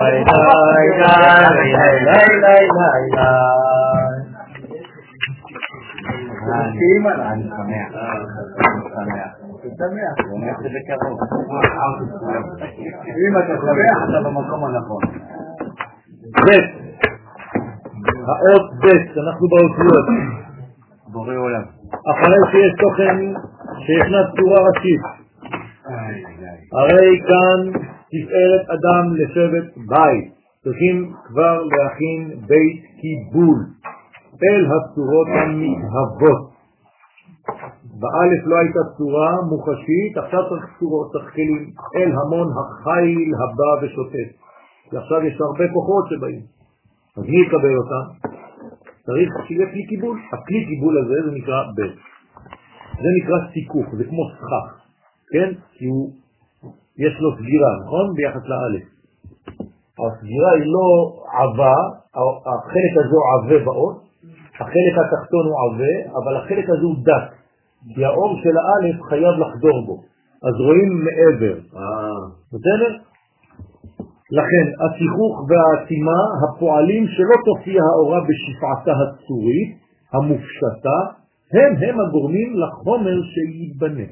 אני שמח. אני שמח. באמת זה בקרוב. אם אתה שמח, אתה במקום הנכון. ב' האות ב', אנחנו באותיות. בורא עולם. אחרי שיש תוכן שישנה צורה ראשית. הרי כאן תפארת אדם לשבת בית. צריכים כבר להכין בית קיבול אל הצורות המתהוות. באלף לא הייתה צורה מוחשית, עכשיו צריך צורות, צריך כלים אל המון החיל הבא ושוטף. ועכשיו יש הרבה כוחות שבאים. אז מי יקבל אותם? צריך שיהיה כלי קיבול. הכלי קיבול הזה זה נקרא בית. זה נקרא סיכוך, זה כמו סכך, כן? כי הוא, יש לו סגירה, נכון? ביחס לאלף. הסגירה היא לא עבה, החלק הזה הוא עבה באות, החלק התחתון הוא עבה, אבל החלק הזה הוא דק, כי האור של האלף חייב לחדור בו, אז רואים מעבר. בסדר? לכן, השיחוך והעצימה הפועלים שלא תופיע האורה בשפעתה הצורית, המופשטה, הם הם הגורמים לחומר שיתבנה.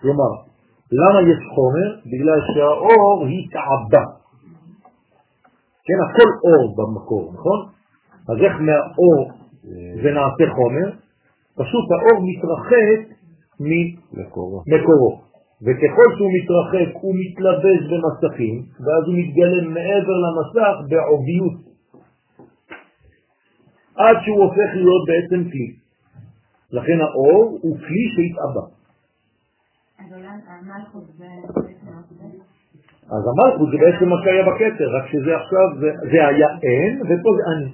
כלומר, למה יש חומר? בגלל שהאור היא תעבה. כן, הכל אור במקור, נכון? אז איך מהאור זה נעשה חומר? פשוט האור מתרחק ממקורו. וככל שהוא מתרחק הוא מתלבש במסכים, ואז הוא מתגלם מעבר למסך בעוביות, עד שהוא הופך להיות בעצם כלי. לכן האור הוא כלי שהתאבא. אז המלכות זה בעצם מה שהיה בכתר, רק שזה עכשיו, זה, היה אין, ופה זה אני.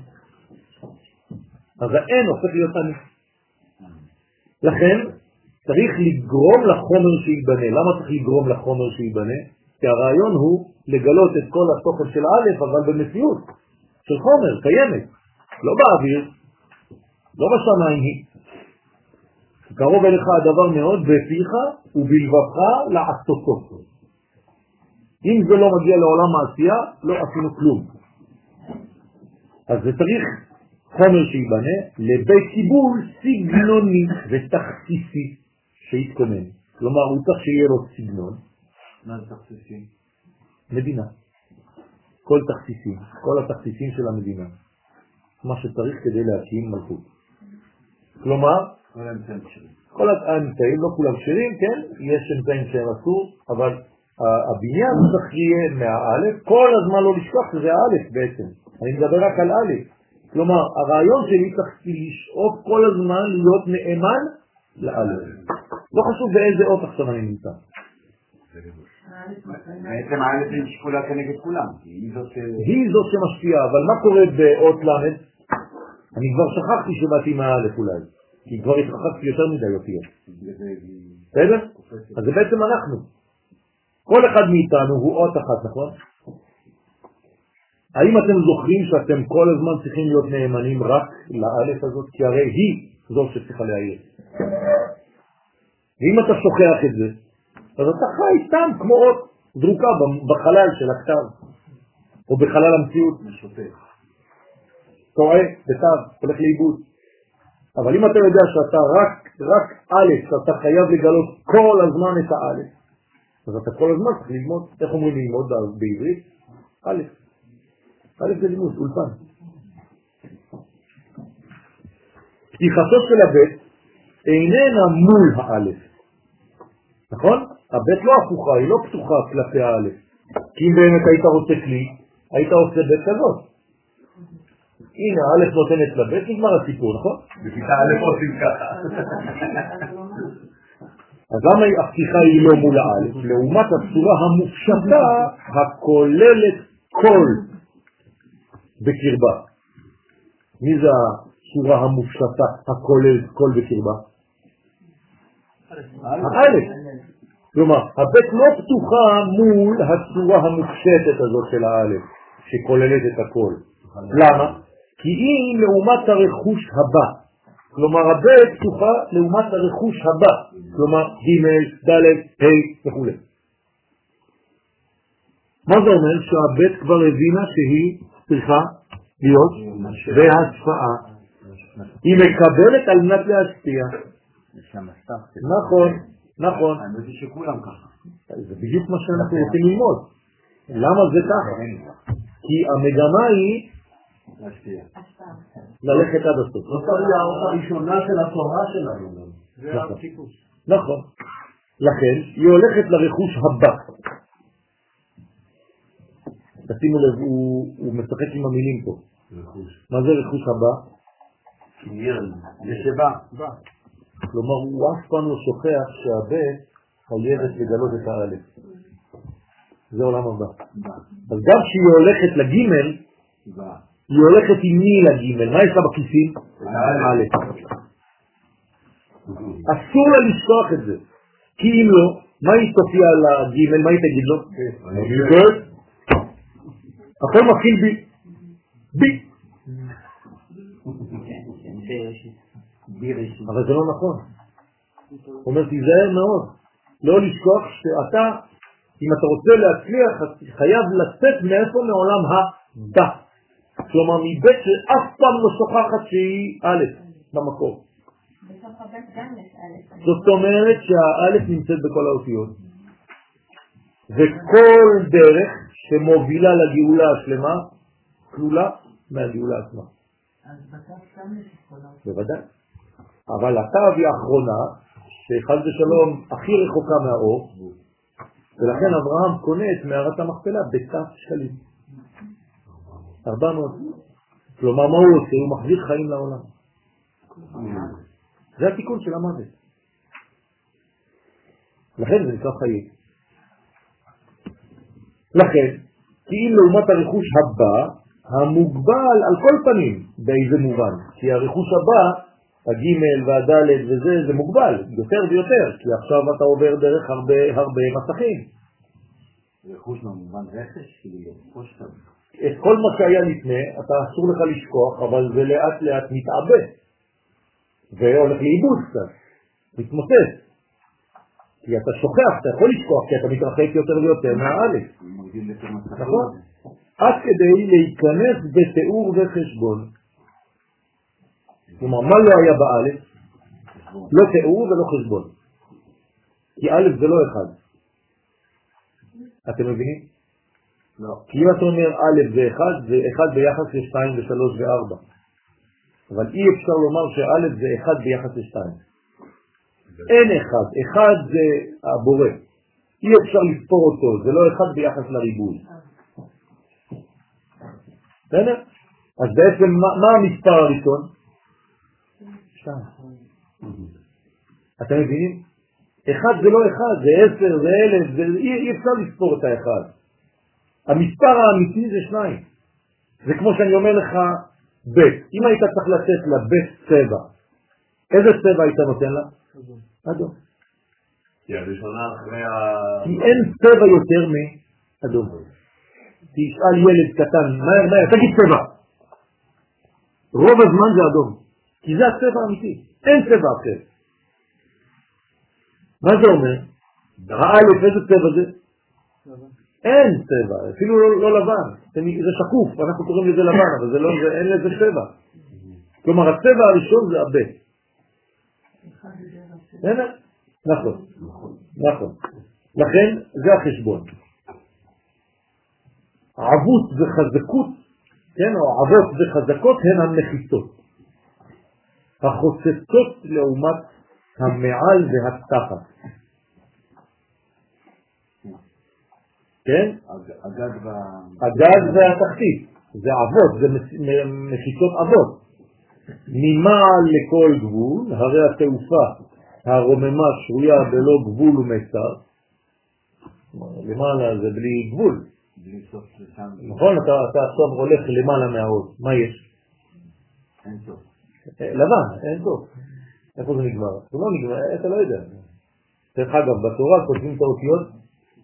אז האין הופך להיות אני. לכן צריך לגרום לחומר שייבנה. למה צריך לגרום לחומר שייבנה? כי הרעיון הוא לגלות את כל התוכן של א', אבל במציאות של חומר, קיימת, לא באוויר, לא בשמיים היא. קרוב אליך הדבר מאוד בפיך ובלבבך לעשותו. אם זה לא מגיע לעולם העשייה, לא עשינו כלום. אז זה צריך חומר שיבנה לבית קיבול סגנוני ותכסיסי שיתכונן. כלומר, הוא צריך שיהיה לו סגנון. מה זה תכסיסי? מדינה. כל תכסיסים, כל התכסיסים של המדינה. מה שצריך כדי להקים מלכות. כלומר, כל האמצעים לא כולם כשרים, כן, יש אמצעים שהם אסור, אבל הבניין צריך יהיה מהאלף, כל הזמן לא לשכוח שזה האלף בעצם. אני מדבר רק על א'. כלומר, הרעיון שלי צריך לשאוף כל הזמן להיות נאמן לאלף. לא חשוב באיזה אות עכשיו אני נמצא. בעצם האלף היא שקולה כנגד כולם, היא זאת שמשפיעה, אבל מה קורה באות ל'? אני כבר שכחתי שבאתי מהאלף אולי, כי כבר התרחקתי יותר מדי אותיות. בסדר? אז זה בעצם אנחנו. כל אחד מאיתנו הוא אות אחת, נכון? האם אתם זוכרים שאתם כל הזמן צריכים להיות נאמנים רק לאלף הזאת? כי הרי היא זאת שצריכה להעיר. ואם אתה שוכח את זה, אז אתה חי סתם כמו אות זרוקה בחלל של הכתב, או בחלל המציאות. טועה, בתו, הולך לאיבוד. אבל אם אתה יודע שאתה רק, רק א', שאתה חייב לגלות כל הזמן את האלף, אז אתה כל הזמן צריך ללמוד, איך אומרים ללמוד בעברית? א', א' זה לימוד, אולפן. פתיחתו של הבית איננה מול האלף, נכון? הבית לא הפוכה, היא לא פתוחה כלפי האלף. כי אם באמת היית רוצה כלי, היית עושה בית כזאת. הנה, א' נותנת לבית, נגמר הסיפור, נכון? בכיתה א' עושים ככה. אז למה הפתיחה היא לא מול האלף? לעומת הצורה המופשטה הכוללת כל בקרבה. מי זה הצורה המופשטה הכוללת כל בקרבה? האלף. כלומר, הבית לא פתוחה מול הצורה המופשטת הזאת של האלף, שכוללת את הכל. למה? כי היא לעומת הרכוש הבא. כלומר, הבית פתוחה לעומת הרכוש הבא. כלומר, ג', ד', ה' וכו'. מה זה אומר? שהבית כבר הבינה שהיא צריכה להיות בהשפעה. היא מקבלת על מנת להשפיע. נכון, נכון. האמת היא שכולם ככה. זה בדיוק מה שאנחנו רוצים ללמוד. למה זה ככה? כי המגמה היא להשפיע. ללכת עד הסוף. זאת האות הראשונה של התורה שלנו. זה הטיפוס. נכון. לכן היא הולכת לרכוש הבא. תשימו לב, הוא, משחק עם המילים פה. מה זה רכוש הבא? ישבה. כלומר, הוא אף פעם לא שוכח שהבית חייבת לגלות את האלף. זה עולם הבא. אז גם כשהיא הולכת לגימל, היא הולכת עם מי לגימל? מה יש לה בכיסים? א'. אסור לה לשכוח את זה. כי אם לא, מה היא תופיע לגימל? מה היא תגיד לו? כן. הכל מתחיל בי. בי. אבל זה לא נכון. אומר, תיזהר מאוד. לא לשכוח שאתה, אם אתה רוצה להצליח, חייב לצאת מאיפה? מעולם הבא. כלומר, מבית שאף פעם לא שוכחת שהיא א' במקור. זאת אומרת שהאלף נמצאת בכל האותיות. וכל דרך שמובילה לגאולה השלמה, כלולה מהגאולה עצמה. אז בתת גם יש. בוודאי. אבל התו היא האחרונה, שחד ושלום הכי רחוקה מהאור, ולכן אברהם קונה את מערת המכפלה בתת שקלים. 400. כלומר, מה הוא עושה? הוא מחזיר חיים לעולם. זה התיקון של המוות. לכן זה נקרא חיים. לכן, כי אם לעומת הרכוש הבא, המוגבל על כל פנים, באיזה מובן? כי הרכוש הבא, הגימל והדלת וזה, זה מוגבל, יותר ויותר, כי עכשיו אתה עובר דרך הרבה הרבה מסכים. רכוש במובן רכש, כאילו לרכוש שם. את כל מה שהיה לפני, אתה אסור לך לשכוח, אבל זה לאט לאט מתעבה, והולך לאיבוד קצת, מתמוטט. כי אתה שוכח, אתה יכול לשכוח, כי אתה מתרחק יותר ויותר מהאלף. נכון. עד כדי להיכנס בתיאור וחשבון. כלומר, מה לא היה באלף? לא תיאור ולא חשבון. כי א' זה לא אחד. אתם מבינים? לא. כי אם אתה אומר א' זה אחד, זה אחד ביחס לשתיים ושלוש וארבע. אבל אי אפשר לומר שא' זה אחד ביחס לשתיים. אין אחד, אחד זה הבורא. אי אפשר לספור אותו, זה לא אחד ביחס לריבוי. בסדר? אז בעצם מה, מה המספר הראשון? שתיים. אתם מבינים? אחד זה לא אחד, זה עשר, זה אלף, זה... אי, אי אפשר לספור את האחד. המספר האמיתי זה שניים. זה כמו שאני אומר לך ב', אם היית צריך לתת לה ב' צבע, איזה צבע היית נותן לה? אדום. כי הראשונה אחרי ה... כי אין צבע יותר מאדום. תשאל ילד קטן, מהר מהר, תגיד צבע. רוב הזמן זה אדום, כי זה הצבע האמיתי, אין צבע אחר. מה זה אומר? האלף, איזה צבע זה? אין צבע, אפילו לא, לא לבן, זה שקוף, אנחנו קוראים לזה לבן, אבל זה לא, זה, אין לזה צבע. כלומר, הצבע הראשון זה הבט. בסדר? נכון, נכון. לכן זה החשבון. עבות וחזקות, כן, או עבות וחזקות הן המחיצות. החוצצות לעומת המעל והתחת. כן? הגג ב... הגג והתחתית, זה אבות, זה מחיצות אבות. ממעל לכל גבול, הרי התעופה הרוממה שרויה בלא גבול ומצר, למעלה זה בלי גבול, בלי סוף לשם. נכון? אתה, אתה עכשיו הולך למעלה מהעוד, מה יש? אין סוף. לבן, אין סוף. איפה זה נגמר? זה לא נגמר, אתה לא יודע. דרך אגב, בתורה כותבים את האותיות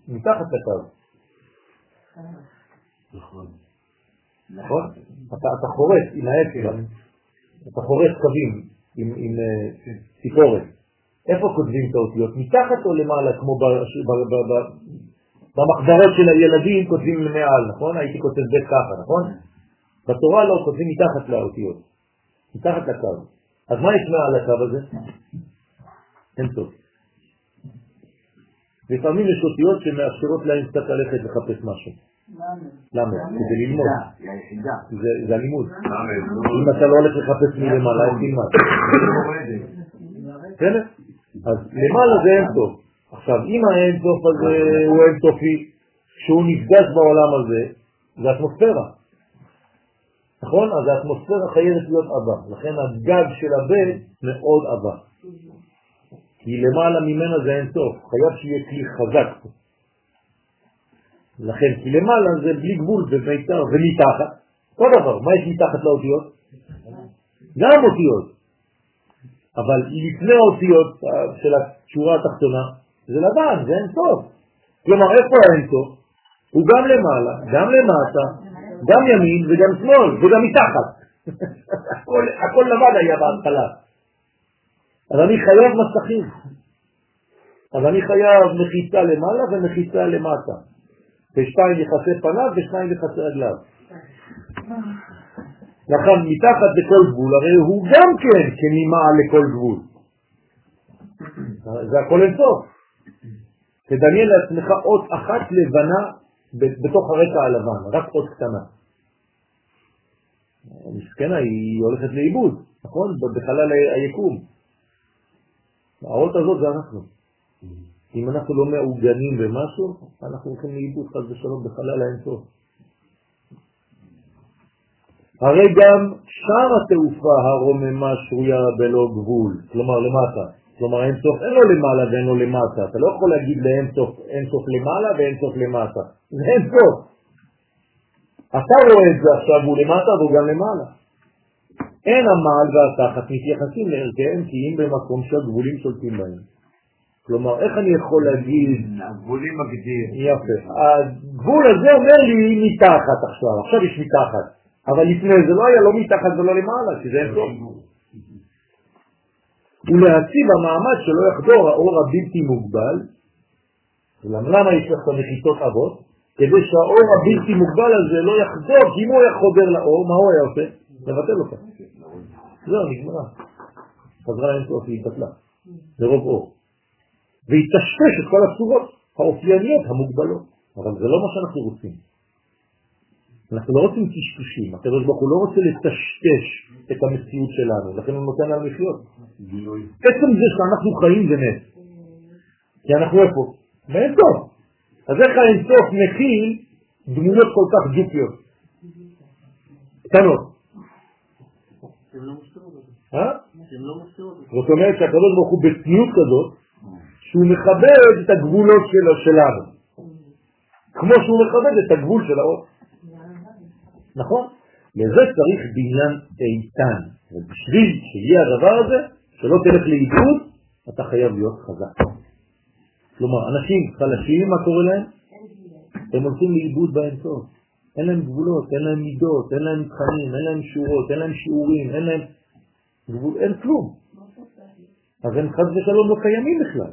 מתחת לקו, נכון. נכון? אתה, חורץ עם האצבע, אתה חורץ קווים עם, אה, ציפורת. איפה כותבים את האותיות? מתחת או למעלה כמו ב... ב, ב, ב במחברות של הילדים כותבים מעל, נכון? הייתי כותב בית ככה, נכון? בתורה לא, כותבים מתחת לאותיות, מתחת לקו. אז מה יש מעל הקו הזה? אין טוב. לפעמים יש אותיות שמאפשרות להם קצת ללכת לחפש משהו. למה? כדי ללמוד. זה- זה הלימוד. אם אתה לא הולך לחפש מלמעלה, אז תלמד. בסדר? אז למעלה זה אין סוף. עכשיו, אם האין סוף הזה הוא אין סופי, שהוא נפגש בעולם הזה, זה אטמוספירה. נכון? אז האטמוספירה חייבת להיות עבה. לכן הגג של הבית מאוד עבה. כי למעלה ממנה זה אין סוף. חייב שיהיה כלי חזק פה. לכן, כי למעלה זה בלי גבול במיתר ומתחת. אותו דבר, מה יש מתחת לאותיות? גם אותיות. אבל לפני האותיות של השורה התחתונה, זה לבן, זה אין סוף. כלומר, איפה האין סוף? הוא גם למעלה, גם למטה, גם ימין וגם שמאל, וגם מתחת. הכל, הכל לבן היה בהתחלה. אז אני חייב מסכים. אז אני חייב מחיצה למעלה ומחיצה למטה. ושתיים יחסי פניו ושתיים יחסי רגליו. לכן מתחת לכל גבול, הרי הוא גם כן כנימעל לכל גבול. זה הכל אינסוף. תדמיין לעצמך אות אחת לבנה בתוך הרקע הלבן, רק אות קטנה. מסכנה, היא הולכת לאיבוד, נכון? בחלל היקום. האות הזאת זה אנחנו. אם אנחנו לא מעוגנים במשהו, אנחנו הולכים לאיבוד חס ושלום בחלל האינסוף. הרי גם שם התעופה הרוממה שרויה בלא גבול, כלומר למטה. כלומר אין סוף, אין לו למעלה ואין לו למטה. אתה לא יכול להגיד לאין סוף, אין סוף למעלה ואין סוף למטה. זה אין סוף. אתה רואה את זה עכשיו, הוא למטה והוא גם למעלה. אין המעל והתחת מתייחסים לערכיהם כי אם במקום שהגבולים שולטים בהם. כלומר, איך אני יכול להגיד, הגבולים מגדיר. יפה, הגבול הזה אומר לי מתחת עכשיו, עכשיו יש מתחת, אבל לפני זה לא היה לא מתחת ולא למעלה, כי זה אין סוף. ולהציב המעמד שלא יחדור האור הבלתי מוגבל, למה יש לך המחיצות אבות? כדי שהאור הבלתי מוגבל הזה לא יחדור, כי אם הוא היה חודר לאור, מה הוא היה עושה? לבטל אותה. זהו, נגמרה. חזרה אינסוף, היא התבטלה. מרוב אור. והתשתש את כל הצורות האופייניות המוגבלות. אבל זה לא מה שאנחנו רוצים. אנחנו לא רוצים טשטושים, הקדוש ברוך הוא לא רוצה לטשטש את המציאות שלנו, לכן הוא נותן לנו לחיות. עצם זה שאנחנו חיים זה נס. כי אנחנו איפה? באין סוף. אז איך האין סוף מכיל דמויות כל כך ג'ופיות? קטנות. אה? זאת אומרת שהקדוש ברוך הוא בצניעות כזאת, שהוא מכבד את הגבולות שלנו. כמו שהוא מכבד את הגבול של האור. נכון? לזה צריך בניין איתן. ובשביל שיהיה הדבר הזה, שלא תלך לאיבוד, אתה חייב להיות חזק. כלומר, אנשים חלשים, מה קורה להם? הם הולכים לאיבוד באינסוף. אין להם גבולות, אין להם מידות, אין להם מבחנים, אין להם שורות, אין להם שיעורים, אין להם גבול, אין כלום. אז הם חד ושלום לא קיימים בכלל.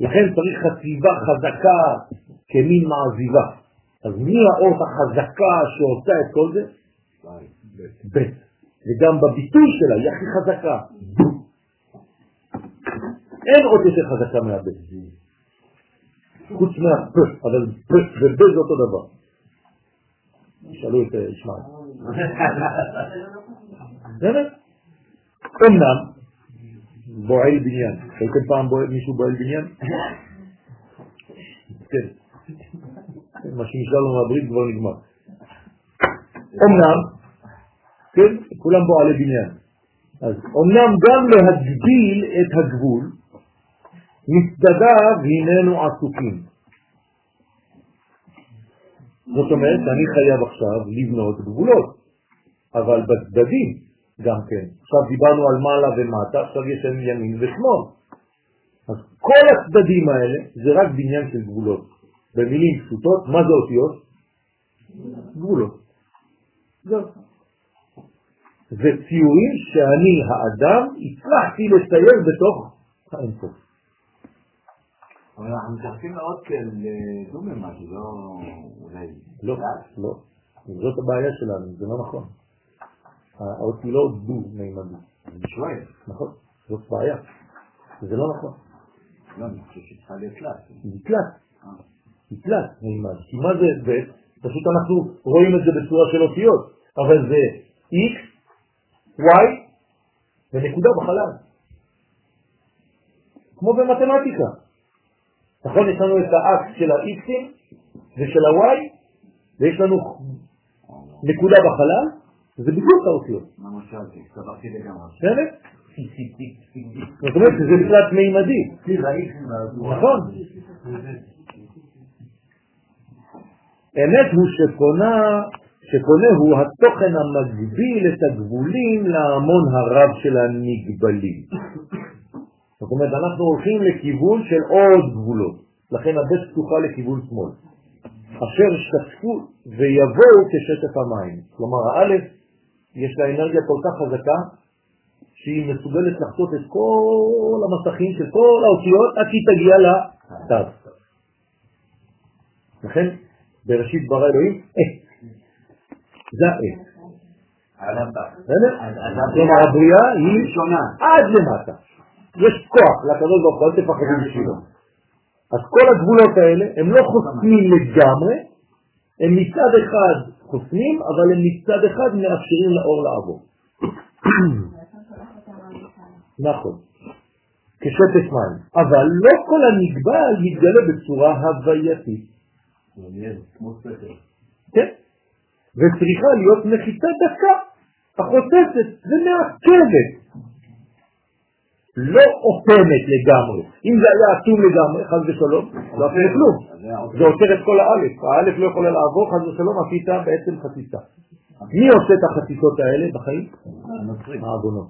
לכן צריך חציבה חזקה כמין מעזיבה. אז מי האות החזקה שעושה את כל זה? ב'. וגם בביטוי שלה היא הכי חזקה. אין אות יותר חזקה מהב'. חוץ מהפ', אבל פ' וב' זה אותו דבר. תשאלו את ישמעאל. באמת? אמנם, בועל בניין. ראיתם פעם בועל- מישהו בועל בניין? כן. מה שנשאר לנו מהברית כבר נגמר. אמנם, כן, כולם בועלי בניין. אז אמנם גם להגביל את הגבול, מצדדיו הננו עסוקים. זאת אומרת, אני חייב עכשיו לבנות גבולות, אבל בצדדים גם כן. עכשיו דיברנו על מעלה ומטה, עכשיו יש להם ימין ושמאל. אז כל הצדדים האלה זה רק בניין של גבולות. במילים פשוטות, מה זה אותיות? גבולות. זהו. זה ציורים שאני, האדם, הצלחתי לצייר בתוך האינסוף. אבל אנחנו מתייחסים לעוד כאל אה, דו-ממד, לא אולי... לא, לא. זאת הבעיה שלנו, זה לא נכון. האותי לא דו-מימדי. אני שואל. נכון, זאת בעיה. זה לא נכון. לא, אני חושב שצריכה להיות תלת. היא תלת. היא תלת מימד. כי מה זה ב'? פשוט אנחנו רואים את זה בצורה של אותיות, אבל זה x, y ונקודה בחלל. כמו במתמטיקה. נכון, יש לנו את האקס של ה-x'ים ושל ה-y, ויש לנו נקודה בחלל, זה בדיוק האותיות. מה משלתי? סברתי לגמרי. בסדר? זאת אומרת שזה בכלל מימדי. נכון. אמת הוא שקונה, שקונה הוא התוכן המגביל את הגבולים להמון הרב של הנגבלים. זאת אומרת, אנחנו הולכים לכיוון של עוד גבולות, לכן הבית פתוחה לכיוון שמאל. אשר שתפו ויבואו כשטף המים. כלומר, האלף יש לה אנרגיה כל כך חזקה, שהיא מסוגלת לחצות את כל המסכים של כל האותיות עד שהיא תגיע לתו. לכן, בראשית ברא אלוהים, אה, זה האה. בסדר? כלומר, הבריאה היא שונה. עד למטה. יש כוח לקדוש ברוך הוא, אל תפחדו בשבילו. אז כל הגבולות האלה הם לא חוסמים לגמרי, הם מצד אחד חוסמים, אבל הם מצד אחד מאפשרים לאור לעבור. נכון, כשטף מים. אבל לא כל הנגבל יתגלה בצורה הווייתית. כן. וצריכה להיות נחיתה דקה, החוצצת ומעכבת. לא אוטמת לגמרי. אם זה היה אטום לגמרי, חס ושלום, לא עושה כלום. זה עוצר את כל האלף. האלף לא יכולה לעבור, חס ושלום, עשית בעצם חציצה. מי עושה את החציצות האלה בחיים? העוונות.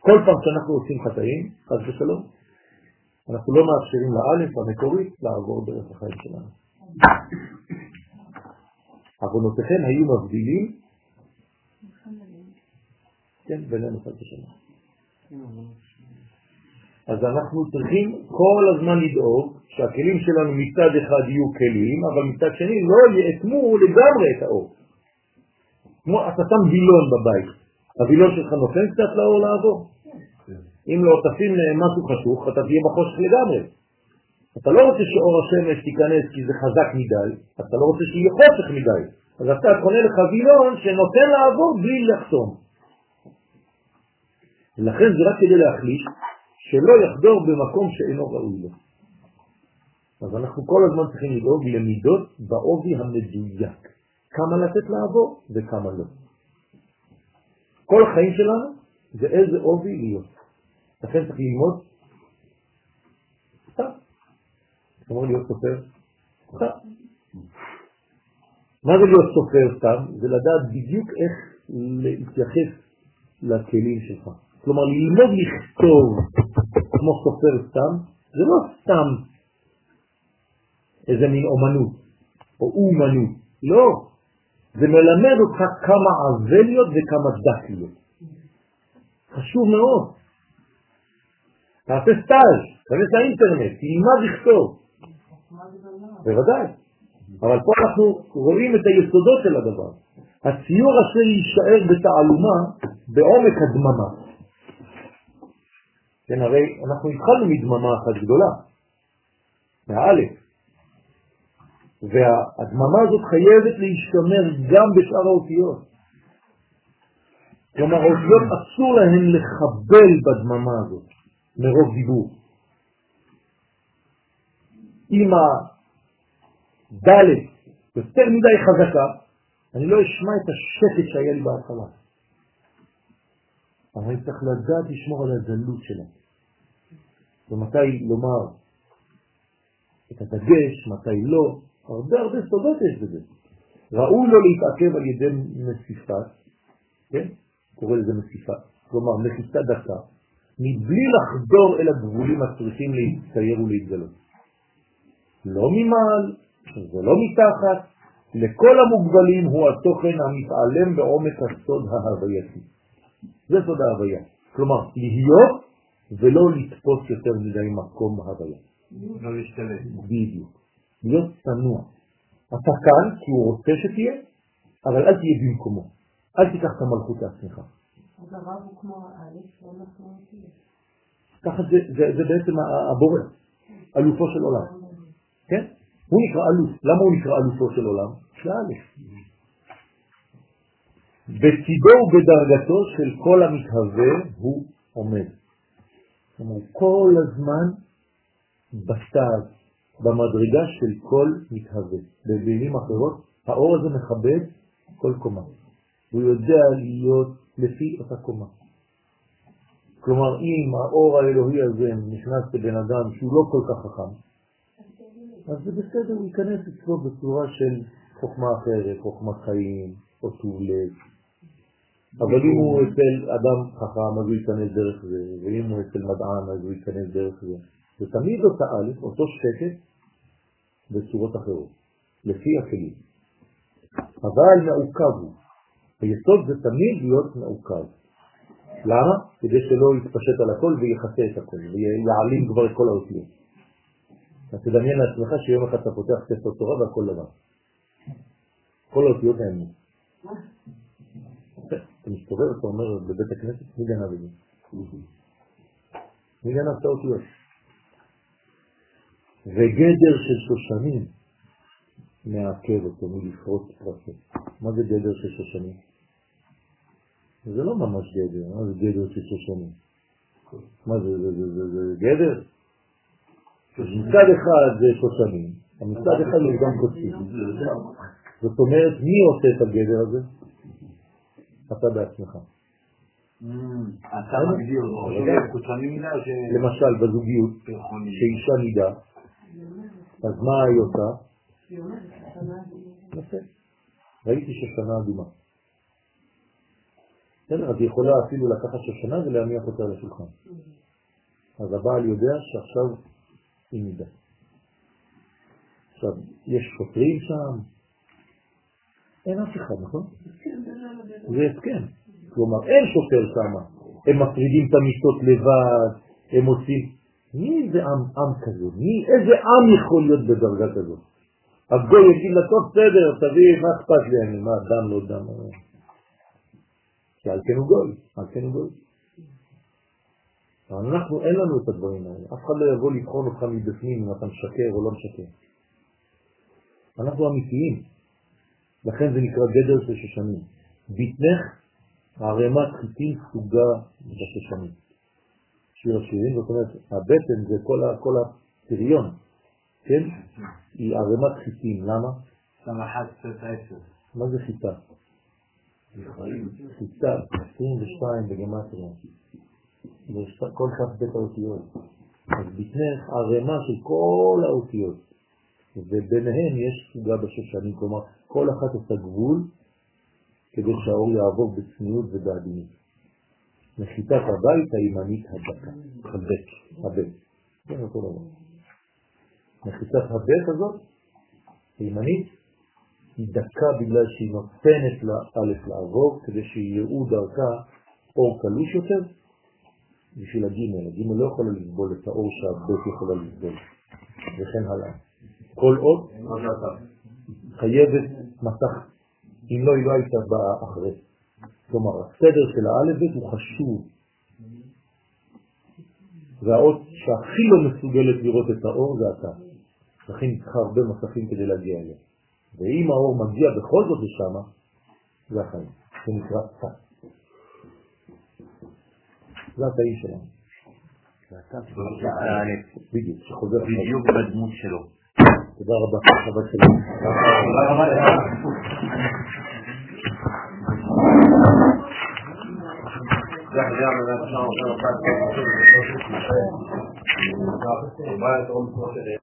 כל פעם שאנחנו עושים חטאים, חס ושלום, אנחנו לא מאפשרים לאלף המקורית לעבור דרך החיים שלנו. עוונותיכם היו מבדילים, כן, בינינו חס ושלום. אז אנחנו צריכים כל הזמן לדאוג שהכלים שלנו מצד אחד יהיו כלים, אבל מצד שני לא יאטמו לגמרי את האור. כמו אתה שם וילון בבית, הווילון שלך נופל קצת לאור לעבור. אם לא תשים משהו חשוך, אתה תהיה בחושך לגמרי. אתה לא רוצה שאור השמש תיכנס כי זה חזק מדי, אתה לא רוצה שיהיה חושך מדי. אז אתה קונה לך וילון שנותן לעבור בלי לחסום. ולכן זה רק כדי להחליש שלא יחדור במקום שאינו ראוי לו. אז אנחנו כל הזמן צריכים לדאוג למידות בעובי המדויק. כמה לתת לעבור וכמה לא. כל החיים שלנו זה איזה עובי להיות. לכן צריך ללמוד סתם. כלומר להיות סופר סתם. מה זה להיות סופר סתם? זה לדעת בדיוק איך להתייחס לכלים שלך. כלומר, ללמוד לכתוב כמו סופר סתם, זה לא סתם איזה מין אומנות או אומנות, לא. זה מלמד אותך כמה עבה להיות וכמה דק להיות. חשוב מאוד. תעשה סטאז', תכנס לאינטרנט, תלמד לכתוב. בוודאי. אבל פה אנחנו רואים את היסודות של הדבר. הציור אשר יישאר בתעלומה בעומק הדממה. כן, הרי אנחנו התחלנו מדממה אחת גדולה, מהאלף, והדממה הזאת חייבת להשתמר גם בשאר האותיות. כלומר, האותיות אסור להן לחבל בדממה הזאת, מרוב דיבור. אם הדלת יותר מדי חזקה, אני לא אשמע את השקט שהיה לי בהתחלה. אבל אני צריך לדעת לשמור על הזלות שלה. ומתי לומר את הדגש, מתי לא, הרבה הרבה סודות יש בזה. ראוי לו להתעכב על ידי מסיפה, כן? קורא לזה מסיפה, כלומר מחיסה דקה, מבלי לחדור אל הגבולים הצריכים להצטייר ולהתגלות. לא ממעל ולא מתחת, לכל המוגבלים הוא התוכן המתעלם בעומק הסוד ההווייתי. זה סוד ההוויה. כלומר, להיות ולא לתפוס יותר מדי מקום הוויה. לא להשתלט. בדיוק. להיות צנוע. אתה כאן כי הוא רוצה שתהיה, אבל אל תהיה במקומו. אל תיקח את המלכות לעצמך. אז הרב הוא כמו האלף, לא משמעותי. ככה זה, זה, זה בעצם הבורא, אלופו של עולם. כן? הוא נקרא אלוף. למה הוא נקרא אלופו של עולם? שאלף. בצידו ובדרגתו של כל המתהווה הוא עומד. אומרת, כל הזמן בסתיו, במדרגה של כל מתהווה. במילים אחרות, האור הזה מכבד כל קומה. הוא יודע להיות לפי אותה קומה. כלומר, אם האור האלוהי הזה נכנס לבן אדם שהוא לא כל כך חכם, אז זה בסדר, הוא ייכנס אצלו בצורה של חוכמה אחרת, חוכמת חיים, או טוב לב. אבל אם הוא אצל אדם חכם, אז הוא ייכנס דרך זה, ואם הוא אצל מדען, אז הוא ייכנס דרך זה. זה תמיד אותה א', אותו שקט, בצורות אחרות, לפי הכלים. אבל מעוקב הוא. היסוד זה תמיד להיות מעוקב. למה? כדי שלא יתפשט על הכל ויחסה את הכל, ויעלים כבר את כל האותיות. אז תדמיין לעצמך שיום אחד אתה פותח ספר תורה והכל לבן. כל האותיות האלה. אתה מסתובב, אתה אומר בבית הכנסת, מי גנב את זה? מי גנב את האותיות? וגדר של שושנים מעכב אותו מלפרוץ פרצות. מה זה גדר של שושנים? זה לא ממש גדר, מה זה גדר של שושנים? מה זה, זה, זה, זה, זה גדר? מצד אחד זה שושנים, מצד אחד זה גם קוצים. זאת אומרת, מי עושה את הגדר הזה? אתה בעצמך. אתה מגדיר אותו, מידה ש... למשל, בזוגיות, שאישה נידה, אז מה היא עושה? ראיתי שושנה אדומה. בסדר, אז היא יכולה אפילו לקחת שושנה ולהניח אותה על השולחן. אז הבעל יודע שעכשיו היא מידה. עכשיו, יש שוטרים שם? אין אף אחד, נכון? זה הסכם. כלומר, אין שוטר שם. הם מפרידים את המיטות לבד, הם עושים... מי זה עם, עם כזה? מי, איזה עם יכול להיות בדרגה כזאת? הגוי יגיד לה, טוב, בסדר, תביא, מה אכפת לי, אני, מה, דם לא דם. כי על כן הוא גוי, על כן הוא גוי. אנחנו, אין לנו את הדברים האלה. אף אחד לא יבוא לבחון אותך מבפנים אם אתה משקר או לא משקר. אנחנו אמיתיים. לכן זה נקרא גדר של שושנים. ביטנך ערימת חיטים סוגה בשושנים. שיר השירים, זאת אומרת, הבטן זה כל, ה, כל הפריון, כן? היא ערימת חיטים, למה? אחת קצת עשר. מה זה חיטה? חיטה, 22 בגמטריה. כל כף בית האותיות. אז ביטנך ערימה של כל האותיות. וביניהם יש סוגה בשושנים, כלומר כל אחת עושה גבול כדי שהאור יעבור בצניעות ובעדינות. מחיתת הבית הימנית הדקה, הבט, הבט, כן אותו דבר. מחיתת הבט הזאת, הימנית, היא דקה בגלל שהיא נותנת א' לעבור, כדי שיראו דרכה אור קלוש יותר, בשביל הגימל. הגימל לא יכולה לסבול את האור שהבט יכולה לסבול, וכן הלאה. כל עוד חייבת מסך, אם לא, היא לא הייתה באה אחרי. כלומר, הסדר של האלף הוא חשוב. והאות שהכי לא מסוגלת לראות את האור זה אתה. לכן צריך הרבה מסכים כדי להגיע אליה. ואם האור מגיע בכל זאת לשם, זה החיים. זה נקרא צה. זה התאים שלנו. בדיוק, שחוזר בדיוק בדמות שלו. תודה רבה, שבת שלום. תודה רבה לך. זה